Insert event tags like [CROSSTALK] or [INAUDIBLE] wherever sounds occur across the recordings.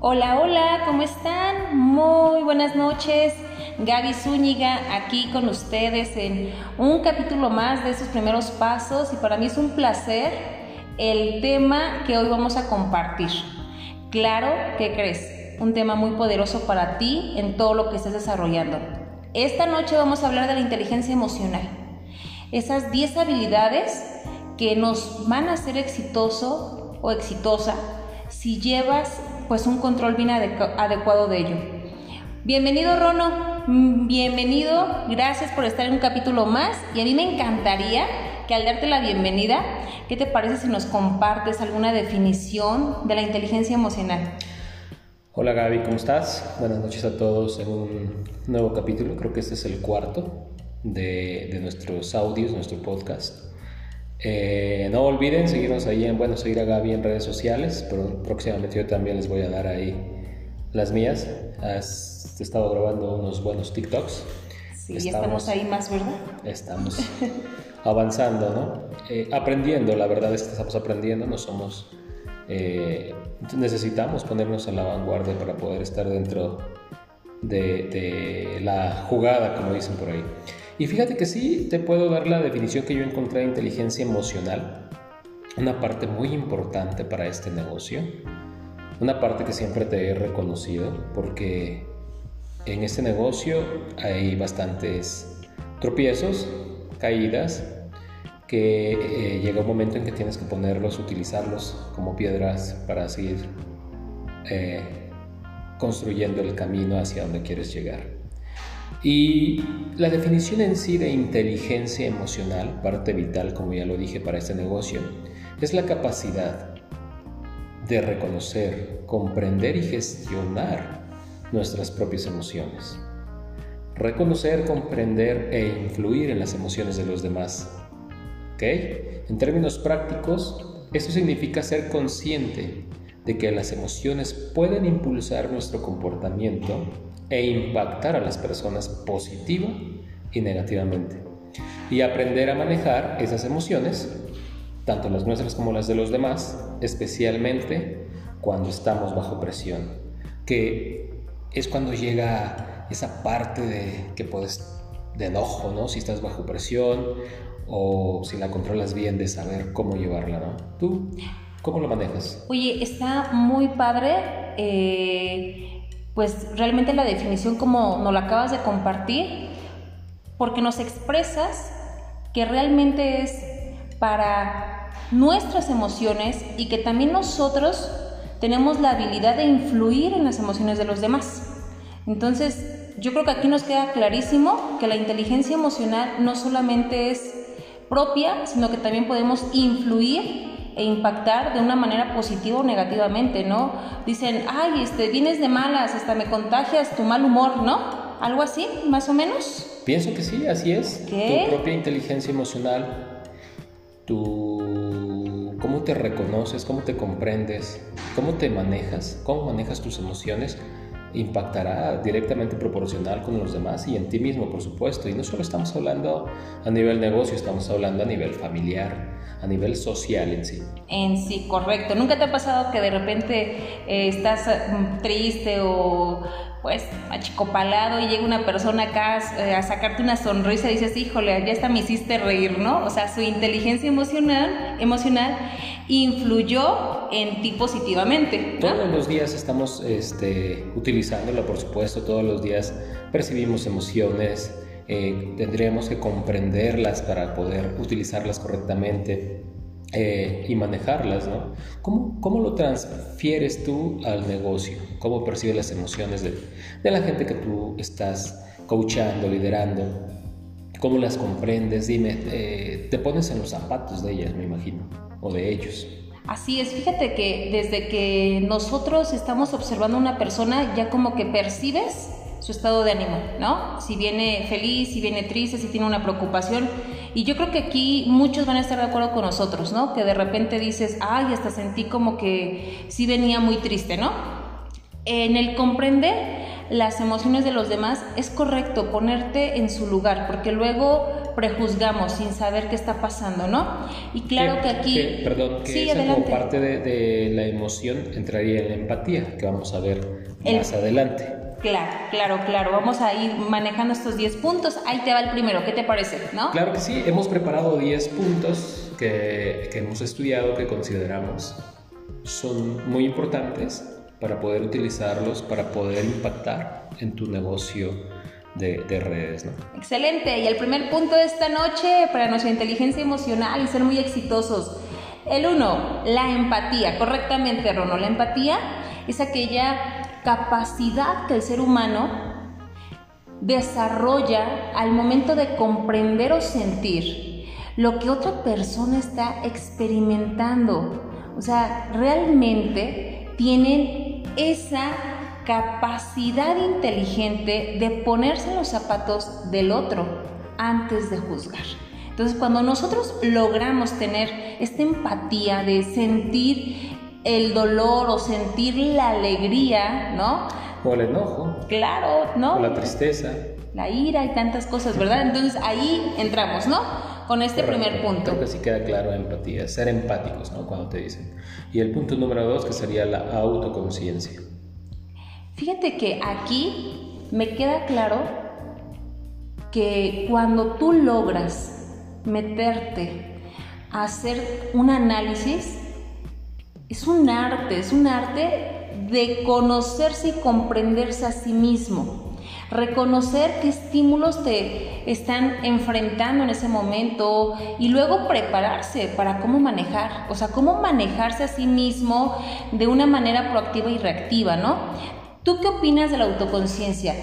Hola, hola, ¿cómo están? Muy buenas noches. Gaby Zúñiga aquí con ustedes en un capítulo más de sus primeros pasos y para mí es un placer el tema que hoy vamos a compartir. Claro, ¿qué crees? Un tema muy poderoso para ti en todo lo que estés desarrollando. Esta noche vamos a hablar de la inteligencia emocional. Esas 10 habilidades que nos van a hacer exitoso o exitosa si llevas pues un control bien adecuado de ello. Bienvenido Rono, mm, bienvenido, gracias por estar en un capítulo más y a mí me encantaría que al darte la bienvenida, ¿qué te parece si nos compartes alguna definición de la inteligencia emocional? Hola Gaby, ¿cómo estás? Buenas noches a todos en un nuevo capítulo, creo que este es el cuarto de, de nuestros audios, nuestro podcast. Eh, no olviden seguirnos ahí en, bueno, seguir a Gaby en redes sociales, pero próximamente yo también les voy a dar ahí las mías. Has estado grabando unos buenos TikToks. Sí, estamos, estamos ahí más, ¿verdad? Estamos avanzando, ¿no? Eh, aprendiendo, la verdad es que estamos aprendiendo, no somos... Eh, necesitamos ponernos a la vanguardia para poder estar dentro de, de la jugada, como dicen por ahí. Y fíjate que sí te puedo dar la definición que yo encontré de inteligencia emocional, una parte muy importante para este negocio, una parte que siempre te he reconocido porque en este negocio hay bastantes tropiezos, caídas, que eh, llega un momento en que tienes que ponerlos, utilizarlos como piedras para seguir eh, construyendo el camino hacia donde quieres llegar. Y la definición en sí de inteligencia emocional, parte vital, como ya lo dije, para este negocio, es la capacidad de reconocer, comprender y gestionar nuestras propias emociones. Reconocer, comprender e influir en las emociones de los demás. ¿Ok? En términos prácticos, esto significa ser consciente de que las emociones pueden impulsar nuestro comportamiento e impactar a las personas positiva y negativamente. Y aprender a manejar esas emociones, tanto las nuestras como las de los demás, especialmente cuando estamos bajo presión, que es cuando llega esa parte de que puedes de enojo, ¿no? Si estás bajo presión o si la controlas bien de saber cómo llevarla, ¿no? ¿Tú cómo lo manejas? Oye, está muy padre. Eh pues realmente la definición como nos la acabas de compartir, porque nos expresas que realmente es para nuestras emociones y que también nosotros tenemos la habilidad de influir en las emociones de los demás. Entonces, yo creo que aquí nos queda clarísimo que la inteligencia emocional no solamente es propia, sino que también podemos influir e impactar de una manera positiva o negativamente, ¿no? Dicen, ay, este, vienes de malas, hasta me contagias tu mal humor, ¿no? Algo así, más o menos. Pienso que sí, así es. Tu propia inteligencia emocional, tu cómo te reconoces, cómo te comprendes, cómo te manejas, cómo manejas tus emociones impactará directamente proporcional con los demás y en ti mismo, por supuesto. Y no solo estamos hablando a nivel negocio, estamos hablando a nivel familiar, a nivel social en sí. En sí, correcto. ¿Nunca te ha pasado que de repente eh, estás mm, triste o pues achicopalado y llega una persona acá eh, a sacarte una sonrisa y dices, híjole, ya hasta me hiciste reír, ¿no? O sea, su inteligencia emocional, emocional influyó en ti positivamente. Todos los días estamos este, por supuesto, todos los días percibimos emociones, eh, tendríamos que comprenderlas para poder utilizarlas correctamente eh, y manejarlas, ¿no? ¿Cómo, ¿Cómo, lo transfieres tú al negocio? ¿Cómo percibes las emociones de, de la gente que tú estás coachando, liderando? ¿Cómo las comprendes? Dime, eh, te pones en los zapatos de ellas, me imagino, o de ellos. Así es, fíjate que desde que nosotros estamos observando a una persona, ya como que percibes su estado de ánimo, ¿no? Si viene feliz, si viene triste, si tiene una preocupación. Y yo creo que aquí muchos van a estar de acuerdo con nosotros, ¿no? Que de repente dices, ay, hasta sentí como que sí venía muy triste, ¿no? En el comprender las emociones de los demás es correcto ponerte en su lugar, porque luego prejuzgamos sin saber qué está pasando, ¿no? Y claro que, aquí... perdón, que sí, como parte de, la emoción entraría en la empatía, que vamos a ver más adelante. Claro, claro, claro. Vamos a ir manejando estos 10 puntos. Ahí te va el primero. ¿Qué te parece? ¿No? Claro que sí. Hemos preparado 10 puntos que, que hemos estudiado, que consideramos son muy importantes para poder utilizarlos, para poder impactar en tu negocio de, redes. ¿no? Excelente. Y el primer punto de esta noche para nuestra inteligencia emocional y ser muy exitosos. El uno, la empatía. Correctamente, Rono. La empatía es aquella capacidad que el ser humano desarrolla al momento de comprender o sentir lo que otra persona está experimentando. O sea, realmente tienen esa capacidad inteligente de ponerse en los zapatos del otro antes de juzgar. Entonces, cuando nosotros logramos tener esta empatía de sentir el dolor o sentir la alegría, ¿no? O el enojo. Claro, ¿no? O la tristeza. La ira y tantas cosas, ¿verdad? Entonces ahí entramos, ¿no? Con este primer punto. Creo que sí queda claro empatía, ser empáticos, ¿no? Cuando te dicen. Y el punto número dos, que sería la autoconciencia. Fíjate que aquí me queda claro que cuando tú logras meterte a hacer un análisis, es un arte, es un arte de conocerse y comprenderse a sí mismo. Reconocer qué estímulos te están enfrentando en ese momento y luego prepararse para cómo manejar, o sea, cómo manejarse a sí mismo de una manera proactiva y reactiva, ¿no? ¿Tú qué opinas de la autoconciencia?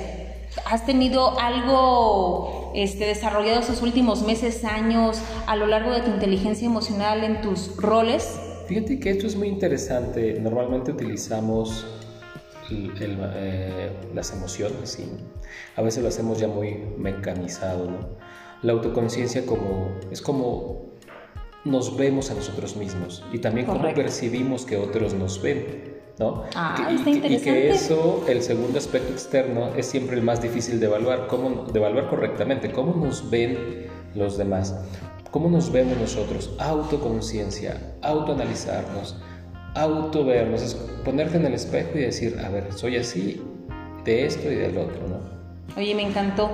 ¿Has tenido algo este, desarrollado estos últimos meses, años, a lo largo de tu inteligencia emocional en tus roles? Fíjate que esto es muy interesante. Normalmente utilizamos eh, las emociones y a veces lo hacemos ya muy mecanizado. ¿no? La autoconciencia como, es como nos vemos a nosotros mismos y también cómo percibimos que otros nos ven. ¿no? Ah, y, está interesante. y, que eso, el segundo aspecto externo, es siempre el más difícil de evaluar, cómo, de evaluar correctamente, cómo nos ven los demás. ¿Cómo nos vemos nosotros? Autoconciencia, autoanalizarnos, autovernos, es ponerte en el espejo y decir, a ver, soy así de esto y del otro, ¿no? Oye, me encantó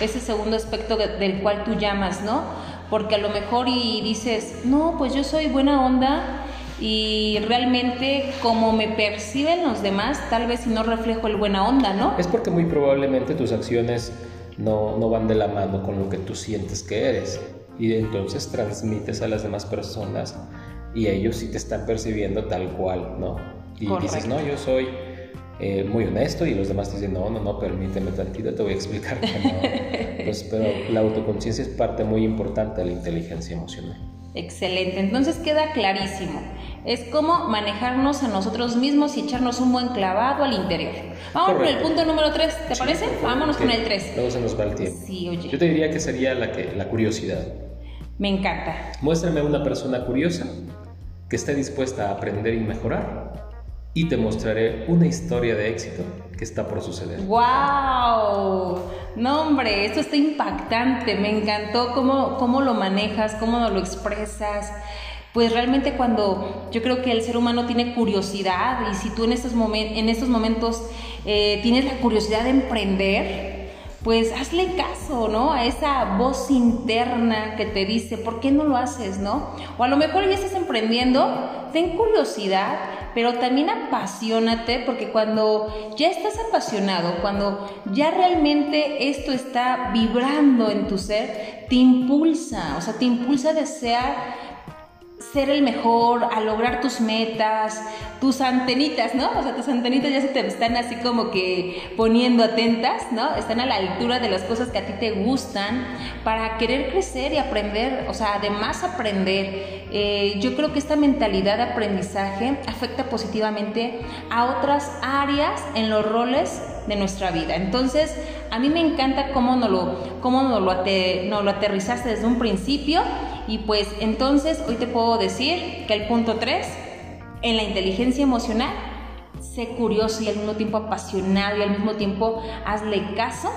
ese segundo aspecto del cual tú llamas, ¿no? Porque a lo mejor y dices, no, pues yo soy buena onda y realmente como me perciben los demás, tal vez si no reflejo el buena onda, ¿no? Es porque muy probablemente tus acciones no, no van de la mano con lo que tú sientes que eres y entonces transmites a las demás personas y ellos sí te están percibiendo tal cual, ¿no? Y dices, no, yo soy eh, muy honesto y los demás dicen, no, no, no, permíteme tantito, te voy a explicar que no. [LAUGHS] pues, pero la autoconciencia es parte muy importante de la inteligencia emocional. Excelente, entonces queda clarísimo. Es como manejarnos a nosotros mismos y echarnos un buen clavado al interior. Vamos con el punto número 3, ¿te parece? Vámonos con el 3. Luego se nos va el tiempo. Sí, oye. Yo te diría que sería la, que, la curiosidad. Me encanta. Muéstrame una persona curiosa que esté dispuesta a aprender y mejorar y te mostraré una historia de éxito que está por suceder. ¡Wow! No, hombre, esto está impactante. Me encantó cómo, cómo lo manejas, cómo lo expresas. Pues realmente cuando yo creo que el ser humano tiene curiosidad y si tú en estos, en estos momentos eh, tienes la curiosidad de emprender, pues hazle caso, ¿no? A esa voz interna que te dice, ¿por qué no lo haces, no? O a lo mejor ya estás emprendiendo, ten curiosidad, pero también apasionate, porque cuando ya estás apasionado, cuando ya realmente esto está vibrando en tu ser, te impulsa, o sea, te impulsa a desear ser el mejor, a lograr tus metas, tus antenitas, ¿no? O sea, tus antenitas ya se te están así como que poniendo atentas, ¿no? Están a la altura de las cosas que a ti te gustan para querer crecer y aprender, o sea, además aprender. Eh, yo creo que esta mentalidad de aprendizaje afecta positivamente a otras áreas en los roles de nuestra vida. Entonces, a mí me encanta cómo nos lo, cómo nos lo, lo aterrizaste desde un principio y pues entonces hoy te puedo decir que el punto 3, en la inteligencia emocional, sé curioso y al mismo tiempo apasionado y al mismo tiempo hazle caso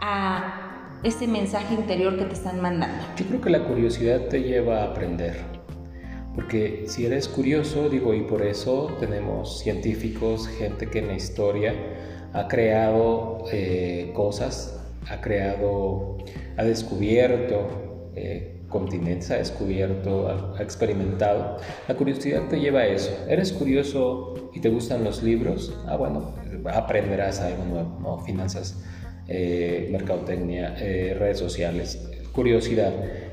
a ese mensaje interior que te están mandando? Yo creo que la curiosidad te lleva a aprender. Porque si eres curioso, digo, y por eso tenemos científicos, gente que en la historia ha creado eh, cosas, ha creado, ha descubierto eh, continentes, ha descubierto, ha, experimentado. La curiosidad te lleva a eso. ¿Eres curioso y te gustan los libros? Ah, bueno, aprenderás algo nuevo. Finanzas, eh, mercadotecnia, redes sociales, curiosidad.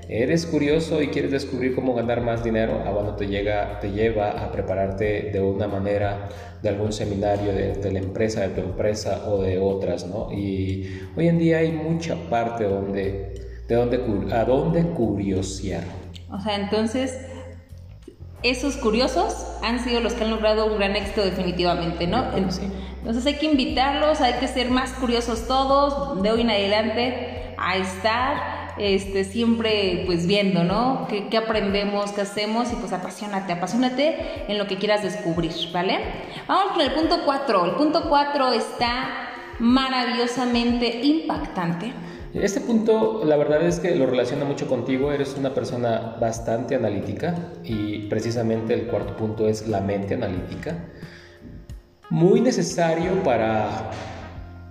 ¿Eres curioso y quieres descubrir cómo ganar más dinero? Ah, bueno, te, llega, te lleva a prepararte de una manera de algún seminario de, la empresa, de tu empresa o de otras, ¿no? Y hoy en día hay mucha parte donde, de donde, a dónde curiosear. O sea, entonces, esos curiosos han sido los que han logrado un gran éxito definitivamente, ¿no? Entonces hay que invitarlos, hay que ser más curiosos todos, de hoy en adelante, a estar este, siempre pues viendo, ¿no? ¿Qué, aprendemos, qué hacemos? Y pues apasionate, apasionate en lo que quieras descubrir, ¿vale? Vamos con el punto 4. El punto 4 está maravillosamente impactante. Este punto, la verdad es que lo relaciona mucho contigo, eres una persona bastante analítica y precisamente el cuarto punto es la mente analítica. Muy necesario para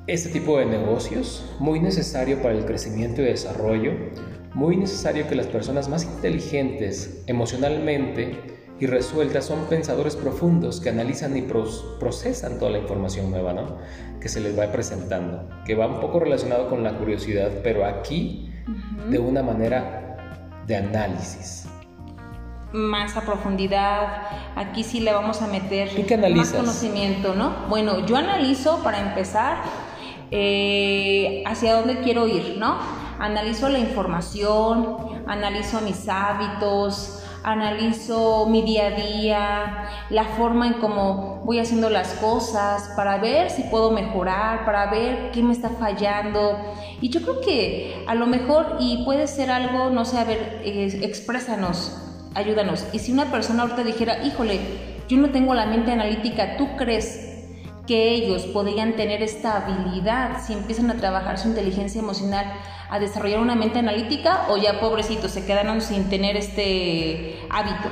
este tipo de negocios, muy necesario para el crecimiento y desarrollo, muy necesario que las personas más inteligentes emocionalmente y resueltas son pensadores profundos que analizan y procesan toda la información nueva ¿no? que se les va presentando, que va un poco relacionado con la curiosidad, pero aquí de una manera de análisis. Más a profundidad, aquí sí le vamos a meter más conocimiento, ¿no? Bueno, yo analizo para empezar eh, hacia dónde quiero ir, ¿no? Analizo la información, analizo mis hábitos, analizo mi día a día, la forma en cómo voy haciendo las cosas para ver si puedo mejorar, para ver qué me está fallando. Y yo creo que a lo mejor, y puede ser algo, no sé, a ver, exprésanos, ayúdanos. Y si una persona ahorita dijera, híjole, yo no tengo la mente analítica, ¿tú crees que ellos podrían tener esta habilidad si empiezan a trabajar su inteligencia emocional, a desarrollar una mente analítica o ya pobrecitos se quedaron sin tener este hábito?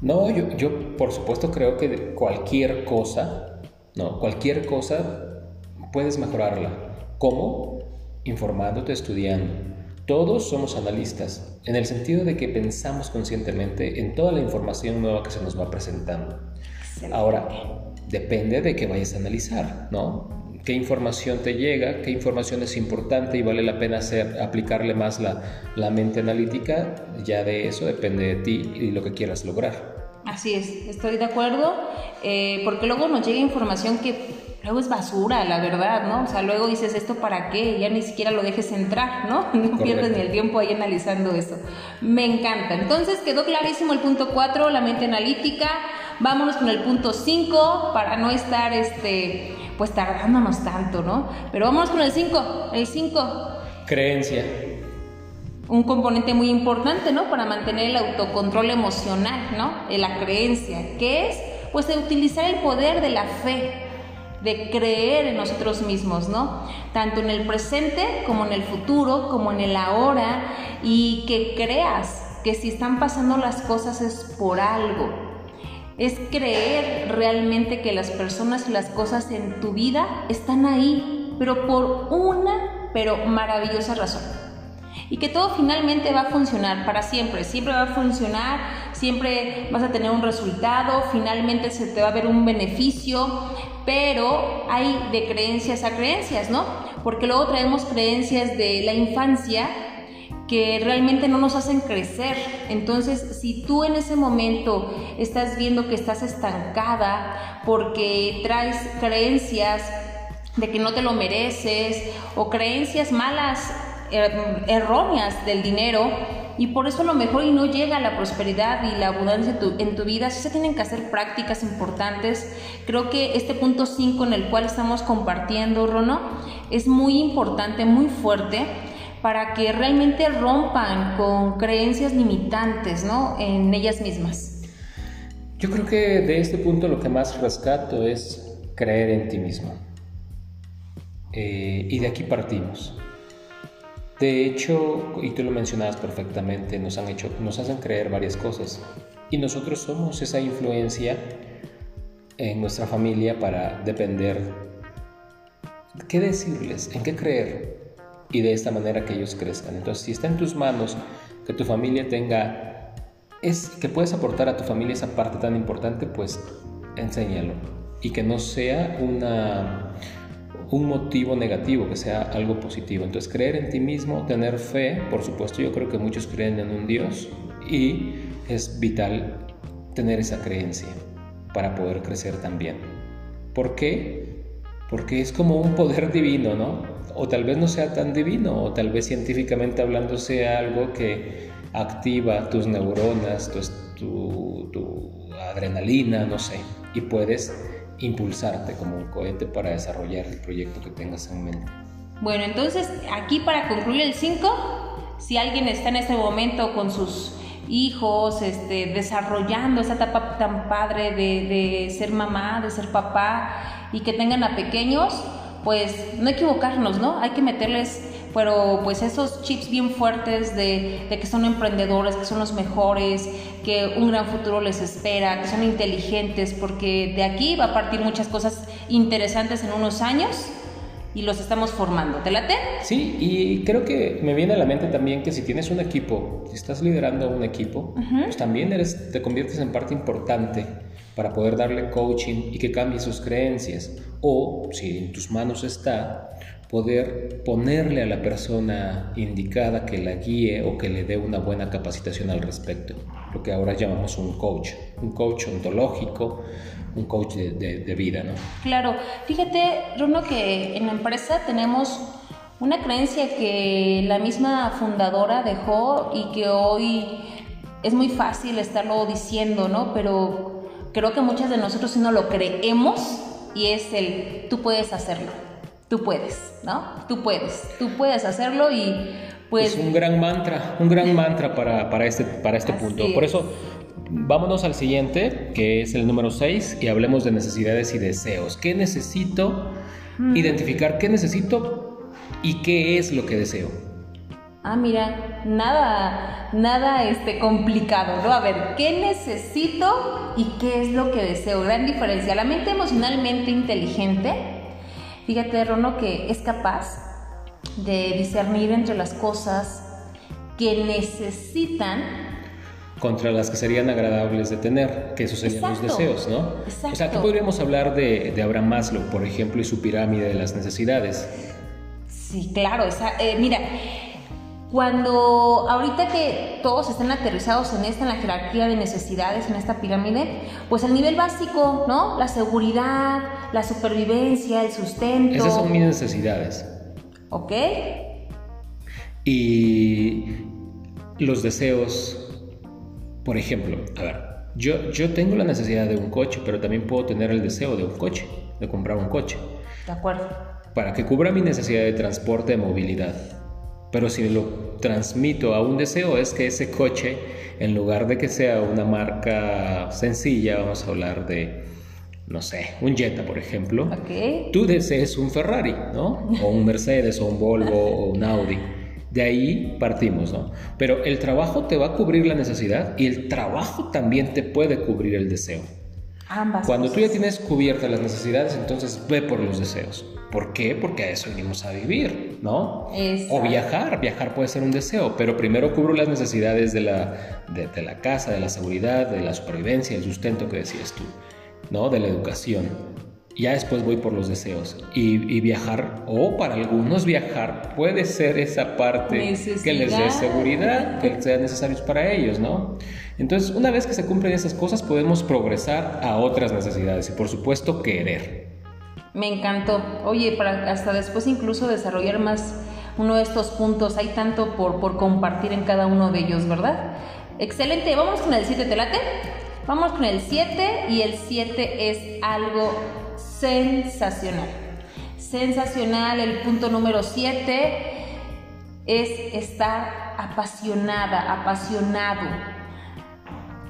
No, yo, yo por supuesto creo que cualquier cosa, no, cualquier cosa puedes mejorarla. ¿Cómo? Informándote, estudiando. Todos somos analistas, en el sentido de que pensamos conscientemente en toda la información nueva que se nos va presentando. Ahora, depende de qué vayas a analizar, ¿no? ¿Qué información te llega? ¿Qué información es importante y vale la pena hacer, aplicarle más la, la mente analítica? Ya de eso depende de ti y lo que quieras lograr. Así es, estoy de acuerdo, eh, porque luego nos llega información que luego es basura, la verdad, ¿no? O sea, luego dices, ¿esto para qué? Ya ni siquiera lo dejes entrar, ¿no? [LAUGHS] No pierdes ni el tiempo ahí analizando eso. Me encanta. Entonces quedó clarísimo el punto 4, la mente analítica. Vámonos con el punto 5 para no estar, este, pues tardándonos tanto, ¿no? Pero vámonos con el 5. El 5. Creencia. Un componente muy importante, ¿no? Para mantener el autocontrol emocional, ¿no? La creencia. ¿Qué es? Pues de utilizar el poder de la fe, de creer en nosotros mismos, ¿no? Tanto en el presente como en el futuro, como en el ahora, y que creas que si están pasando las cosas es por algo, es creer realmente que las personas y las cosas en tu vida están ahí, pero por una, pero maravillosa razón. Y que todo finalmente va a funcionar para siempre, siempre va a funcionar, siempre vas a tener un resultado, finalmente se te va a ver un beneficio, pero hay de creencias a creencias, ¿no? Porque luego traemos creencias de la infancia que realmente no nos hacen crecer. Entonces, si tú en ese momento estás viendo que estás estancada porque traes creencias de que no te lo mereces o creencias malas, er, erróneas del dinero, y por eso a lo mejor y no llega la prosperidad y la abundancia en tu, vida, sí se tienen que hacer prácticas importantes. Creo que este punto 5 en el cual estamos compartiendo, Rono, es muy importante, muy fuerte para que realmente rompan con creencias limitantes ¿no? en ellas mismas. Yo creo que de este punto lo que más rescato es creer en ti mismo. Eh, y de aquí partimos. De hecho, y tú lo mencionabas perfectamente, nos han hecho, nos hacen creer varias cosas. Y nosotros somos esa influencia en nuestra familia para depender qué decirles, en qué creer y de esta manera que ellos crezcan. Entonces, si está en tus manos que tu familia tenga, es que puedes aportar a tu familia esa parte tan importante, pues enséñalo y que no sea una un motivo negativo, que sea algo positivo. Entonces, creer en ti mismo, tener fe, por supuesto, yo creo que muchos creen en un Dios y es vital tener esa creencia para poder crecer también. ¿Por qué? Porque es como un poder divino, ¿no? O tal vez no sea tan divino, o tal vez científicamente hablando sea algo que activa tus neuronas, tu, adrenalina, no sé, y puedes impulsarte como un cohete para desarrollar el proyecto que tengas en mente. Bueno, entonces aquí para concluir el 5, si alguien está en este momento con sus hijos, este, desarrollando esa etapa tan padre de ser mamá, de ser papá y que tengan a pequeños, pues no equivocarnos, ¿no? Hay que meterles pero pues esos chips bien fuertes de, que son emprendedores, que son los mejores, que un gran futuro les espera, que son inteligentes, porque de aquí va a partir muchas cosas interesantes en unos años y los estamos formando. ¿Te late? Sí, y creo que me viene a la mente también que si tienes un equipo, si estás liderando un equipo, pues también eres, te conviertes en parte importante para poder darle coaching y que cambie sus creencias. O si en tus manos está, poder ponerle a la persona indicada que la guíe o que le dé una buena capacitación al respecto, lo que ahora llamamos un coach, un coach ontológico, un coach de, vida, ¿no? Claro, fíjate, Bruno, que en la empresa tenemos una creencia que la misma fundadora dejó y que hoy es muy fácil estarlo diciendo, ¿no? Pero creo que muchas de nosotros sí no lo creemos y es el tú puedes hacerlo tú puedes, ¿no? Tú puedes, tú puedes hacerlo y pues... Es un gran mantra, un gran mantra para, para este, para este punto. Por eso, vámonos al siguiente, que es el número 6, y hablemos de necesidades y deseos. ¿Qué necesito? Identificar qué necesito y qué es lo que deseo. Ah, mira, nada, nada este, complicado, ¿no? A ver, ¿qué necesito y qué es lo que deseo? Gran diferencia. La mente emocionalmente inteligente Fíjate, Rono, que es capaz de discernir entre las cosas que necesitan contra las que serían agradables de tener, que esos serían los deseos, ¿no? Exacto. O sea, aquí podríamos hablar de, de, Abraham Maslow, por ejemplo, y su pirámide de las necesidades. Sí, claro, esa, eh, mira, cuando ahorita que todos están aterrizados en esta, en la jerarquía de necesidades, en esta pirámide, pues el nivel básico, ¿no? La seguridad, la supervivencia, el sustento. Esas son mis necesidades. ¿Ok? Y los deseos, por ejemplo, a ver, yo, yo tengo la necesidad de un coche, pero también puedo tener el deseo de un coche, de comprar un coche. De acuerdo. Para que cubra mi necesidad de transporte, de movilidad. Pero si lo transmito a un deseo es que ese coche, en lugar de que sea una marca sencilla, vamos a hablar de, no sé, un Jetta, por ejemplo, tú desees un Ferrari, ¿no? O un Mercedes, o un Volvo, [LAUGHS] o un Audi. De ahí partimos, ¿no? Pero el trabajo te va a cubrir la necesidad y el trabajo también te puede cubrir el deseo. Ambas Cuando tú ya tienes cubiertas las necesidades, entonces ve por los deseos. ¿Por qué? Porque a eso venimos a vivir, ¿no? O viajar, viajar puede ser un deseo, pero primero cubro las necesidades de la, de, la casa, de la seguridad, de la supervivencia, el sustento que decías tú, ¿no? De la educación. Ya después voy por los deseos. Y, viajar, o para algunos viajar, puede ser esa parte que les dé seguridad, que [LAUGHS] sea necesario para ellos, ¿no? Entonces, una vez que se cumplen esas cosas, podemos progresar a otras necesidades y, por supuesto, querer. Me encantó. Oye, para hasta después incluso desarrollar más uno de estos puntos. Hay tanto por, por compartir en cada uno de ellos, ¿verdad? Excelente. Vamos con el 7, ¿te late? Vamos con el 7 y el 7 es algo sensacional. Sensacional. El punto número 7 es estar apasionada, apasionado.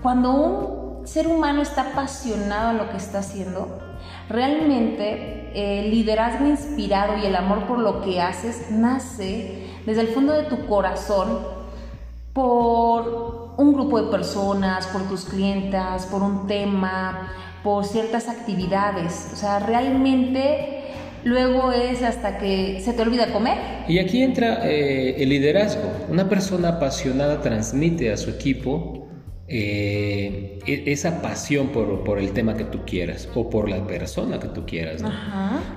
Cuando un ser humano está apasionado en lo que está haciendo, realmente el liderazgo inspirado y el amor por lo que haces nace desde el fondo de tu corazón por un grupo de personas, por tus clientas, por un tema, por ciertas actividades. O sea, realmente luego es hasta que se te olvida comer. Y aquí entra eh, el liderazgo. Una persona apasionada transmite a su equipo eh, e-, esa pasión por, el tema que tú quieras o por la persona que tú quieras.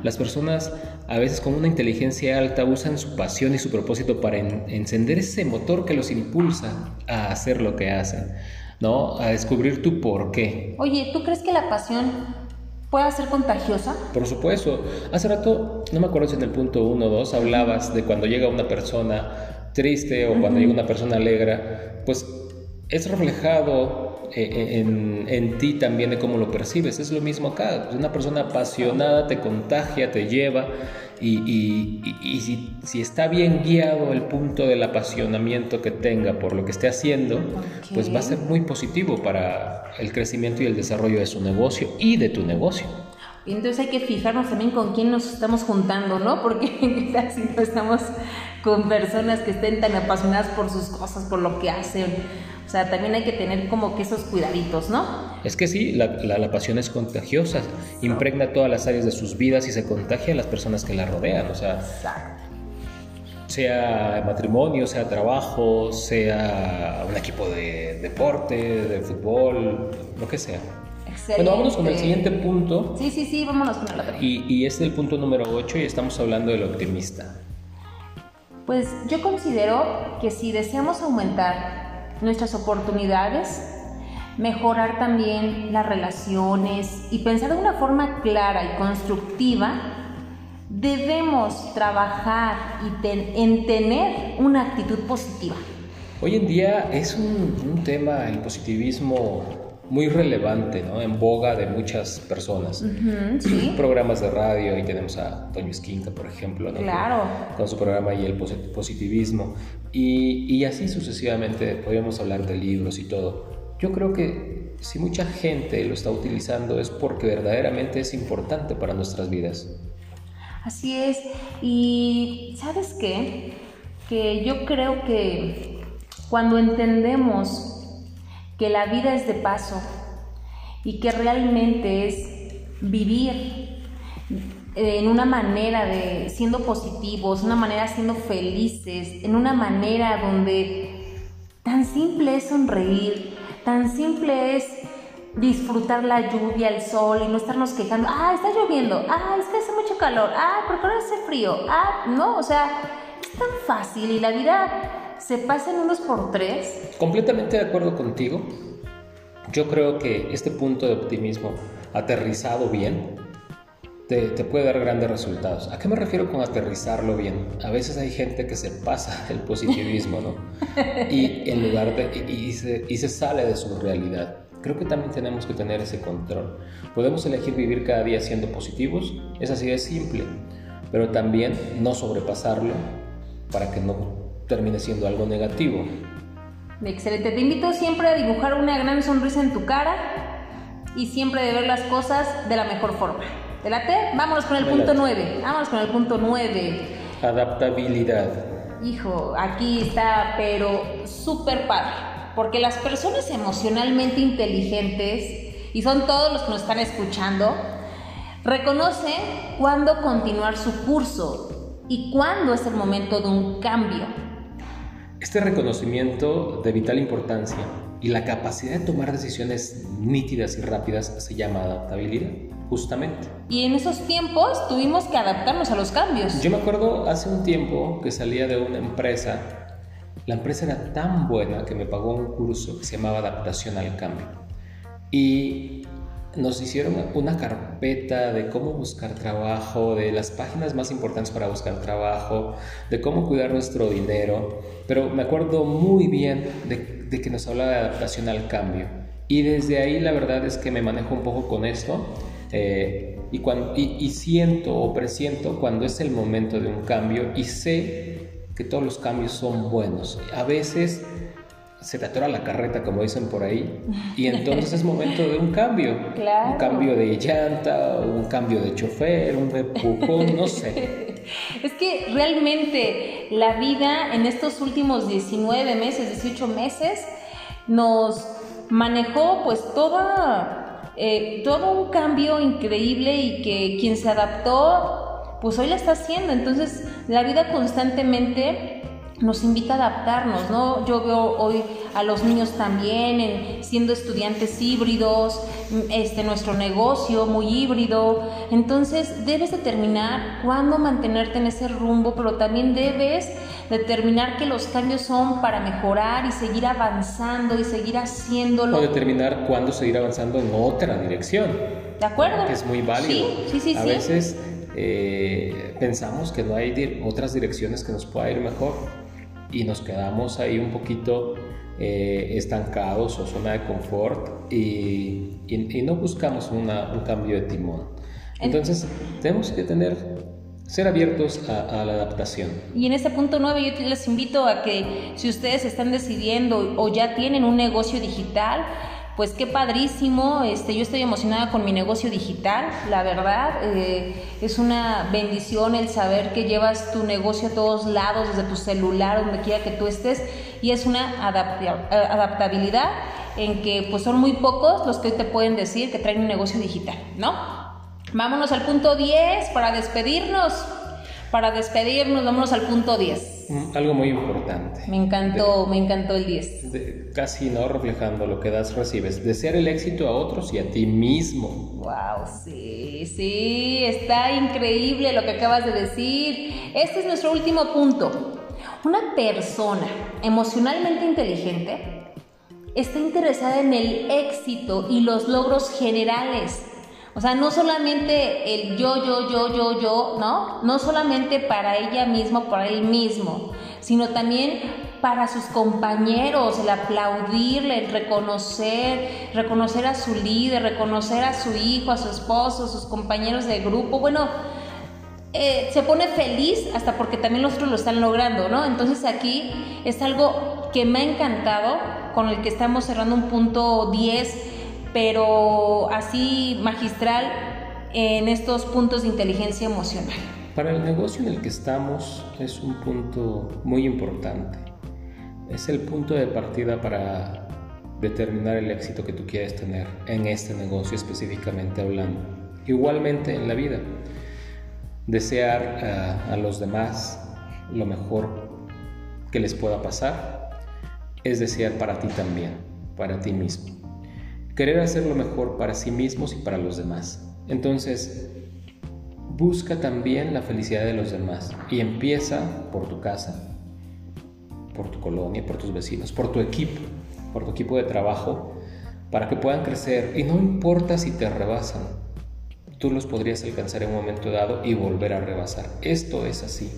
Las personas a veces con una inteligencia alta usan su pasión y su propósito para encender ese motor que los impulsa a hacer lo que hacen, ¿no? A descubrir tu por qué. Oye, ¿tú crees que la pasión puede ser contagiosa? Por supuesto. Hace rato, no me acuerdo si en el punto 1 o 2 hablabas de cuando llega una persona triste o cuando llega una persona alegre, pues es reflejado eh, eh, en, ti también de cómo lo percibes. Es lo mismo acá. Una persona apasionada te contagia, te lleva y, si, está bien guiado el punto del apasionamiento que tenga por lo que esté haciendo, pues va a ser muy positivo para el crecimiento y el desarrollo de su negocio y de tu negocio. Entonces hay que fijarnos también con quién nos estamos juntando, ¿no? Porque [LAUGHS] si no estamos con personas que estén tan apasionadas por sus cosas, por lo que hacen, o sea, también hay que tener como que esos cuidaditos, ¿no? Es que sí, la, la, pasión es contagiosa, impregna todas las áreas de sus vidas y se contagia a las personas que la rodean, o sea... Sea matrimonio, sea trabajo, sea un equipo de deporte, de fútbol, lo que sea. Excelente. Bueno, vámonos con el siguiente punto. Sí, sí, sí, vámonos con el otro. Y, y es el punto número 8 y estamos hablando del optimista. Pues yo considero que si deseamos aumentar nuestras oportunidades, mejorar también las relaciones y pensar de una forma clara y constructiva, debemos trabajar y en tener una actitud positiva. Hoy en día es un, tema, el positivismo, muy relevante, ¿no? En boga de muchas personas. Programas de radio, ahí tenemos a Toño Esquinca, por ejemplo, Claro. Con su programa y el positivismo. Y, así sucesivamente podríamos hablar de libros y todo. Yo creo que si mucha gente lo está utilizando es porque verdaderamente es importante para nuestras vidas. Así es. Y ¿sabes qué? Que yo creo que cuando entendemos que la vida es de paso y que realmente es vivir en una manera de siendo positivos, una manera siendo felices, en una manera donde tan simple es sonreír, tan simple es disfrutar la lluvia, el sol y no estarnos quejando, ah, está lloviendo, ah, es que hace mucho calor, ah, ¿por qué ahora hace frío? Ah, no, o sea, es tan fácil y la vida se pasa en unos por tres. Completamente de acuerdo contigo. Yo creo que este punto de optimismo aterrizado bien te, puede dar grandes resultados. ¿A qué me refiero con aterrizarlo bien? A veces hay gente que se pasa [LAUGHS] el positivismo, ¿no? Y en lugar de... Y, se, y se sale de su realidad. Creo que también tenemos que tener ese control. Podemos elegir vivir cada día siendo positivos, es así de simple, pero también no sobrepasarlo para que no termine siendo algo negativo. Excelente, te invito siempre a dibujar una gran sonrisa en tu cara y siempre de ver las cosas de la mejor forma. ¿Te late? Vámonos con el punto 9. Vámonos con el punto 9. Adaptabilidad. Hijo, aquí está, pero súper padre. Porque las personas emocionalmente inteligentes, y son todos los que nos están escuchando, reconocen cuándo continuar su curso y cuándo es el momento de un cambio. Este reconocimiento de vital importancia y la capacidad de tomar decisiones nítidas y rápidas se llama adaptabilidad, justamente. Y en esos tiempos tuvimos que adaptarnos a los cambios. Yo me acuerdo hace un tiempo que salía de una empresa, la empresa era tan buena que me pagó un curso que se llamaba Adaptación al Cambio. Y nos hicieron una carpeta de cómo buscar trabajo, de las páginas más importantes para buscar trabajo, de cómo cuidar nuestro dinero, pero me acuerdo muy bien de, que nos hablaba de adaptación al cambio. Y desde ahí la verdad es que me manejo un poco con esto eh, y, y siento o presiento cuando es el momento de un cambio y sé que todos los cambios son buenos. A veces se te atora la carreta, como dicen por ahí, y entonces es momento de un cambio. [LAUGHS] Un cambio de llanta, un cambio de chofer, un empujón, no sé. [LAUGHS] Es que realmente la vida en estos últimos 19 meses, 18 meses, nos manejó pues toda, eh, todo un cambio increíble y que quien se adaptó, pues hoy la está haciendo. Entonces la vida constantemente nos invita a adaptarnos, ¿no? Yo veo hoy a los niños también siendo estudiantes híbridos, este nuestro negocio muy híbrido, entonces debes determinar cuándo mantenerte en ese rumbo, pero también debes determinar que los cambios son para mejorar y seguir avanzando y seguir haciéndolo. O determinar cuándo seguir avanzando en otra dirección. ¿De acuerdo? Que es muy válido. Sí, sí, sí. A veces eh, pensamos que no hay otras direcciones que nos pueda ir mejor y nos quedamos ahí un poquito eh, estancados o zona de confort y, y, no buscamos una, un cambio de timón. Entonces, tenemos que tener, ser abiertos a, a, la adaptación. Y en este punto 9 yo les invito a que si ustedes están decidiendo o ya tienen un negocio digital, pues qué padrísimo, este, yo estoy emocionada con mi negocio digital, la verdad, eh, es una bendición el saber que llevas tu negocio a todos lados, desde tu celular, donde quiera que tú estés, y es una eh, adaptabilidad en que pues son muy pocos los que te pueden decir que traen un negocio digital, ¿no? Vámonos al punto 10 para despedirnos. Para despedirnos, vámonos al punto 10. Algo muy importante. Me encantó, me encantó el 10. casi no reflejando lo que das, recibes. Desear el éxito a otros y a ti mismo. Wow, sí, sí, está increíble lo que acabas de decir. Este es nuestro último punto. Una persona emocionalmente inteligente está interesada en el éxito y los logros generales o sea, no solamente el yo, yo, yo, yo, yo, ¿no? No solamente para ella misma, para él mismo, sino también para sus compañeros, el aplaudirle, el reconocer, reconocer a su líder, reconocer a su hijo, a su esposo, a sus compañeros de grupo. Bueno, eh, se pone feliz hasta porque también los otros lo están logrando, ¿no? Entonces aquí es algo que me ha encantado, con el que estamos cerrando un punto 10 pero así magistral en estos puntos de inteligencia emocional. Para el negocio en el que estamos es un punto muy importante. Es el punto de partida para determinar el éxito que tú quieres tener en este negocio específicamente hablando. Igualmente en la vida. Desear a, los demás lo mejor que les pueda pasar es desear para ti también, para ti mismo querer hacer lo mejor para sí mismos y para los demás. Entonces, busca también la felicidad de los demás y empieza por tu casa, por tu colonia, por tus vecinos, por tu equipo, por tu equipo de trabajo, para que puedan crecer. Y no importa si te rebasan, tú los podrías alcanzar en un momento dado y volver a rebasar. Esto es así.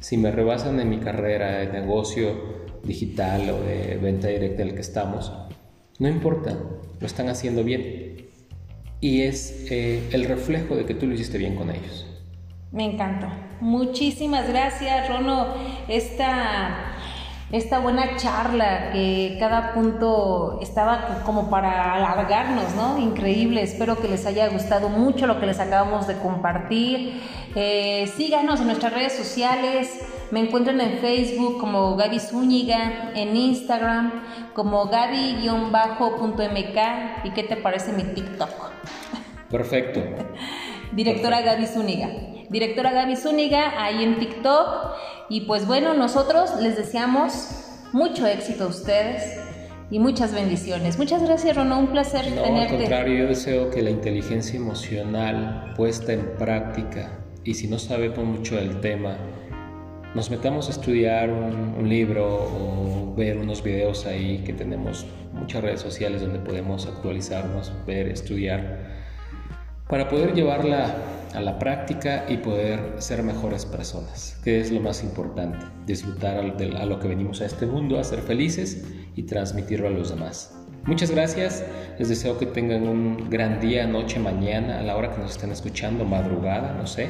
Si me rebasan en mi carrera de negocio digital o de venta directa en el que estamos, no importa, lo están haciendo bien. Y es eh, el reflejo de que tú lo hiciste bien con ellos. Me encantó. Muchísimas gracias, Rono. Esta, esta buena charla que cada punto estaba como para alargarnos, ¿no? Increíble. Espero que les haya gustado mucho lo que les acabamos de compartir. Eh, síganos en nuestras redes sociales. Me encuentran en Facebook como Gaby Zúñiga, en Instagram como Gaby-.mk. ¿Y qué te parece mi TikTok? Perfecto. [LAUGHS] Directora Gaby Zúñiga. Directora Gaby Zúñiga, ahí en TikTok. Y pues bueno, nosotros les deseamos mucho éxito a ustedes y muchas bendiciones. Muchas gracias, Rono, un placer tenerte. Al contrario, yo deseo que la inteligencia emocional puesta en práctica y si no sabemos mucho del tema, nos metamos a estudiar un, libro o ver unos videos ahí que tenemos muchas redes sociales donde podemos actualizarnos, ver, estudiar, para poder llevarla a la práctica y poder ser mejores personas, que es lo más importante, disfrutar a lo que venimos a este mundo, a ser felices y transmitirlo a los demás. Muchas gracias, les deseo que tengan un gran día, noche, mañana, a la hora que nos estén escuchando, madrugada, no sé,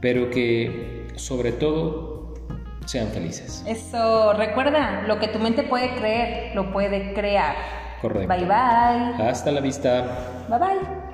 pero que sobre todo sean felices. Eso, recuerda, lo que tu mente puede creer, lo puede crear. Correcto. Bye bye. Hasta la vista. Bye bye.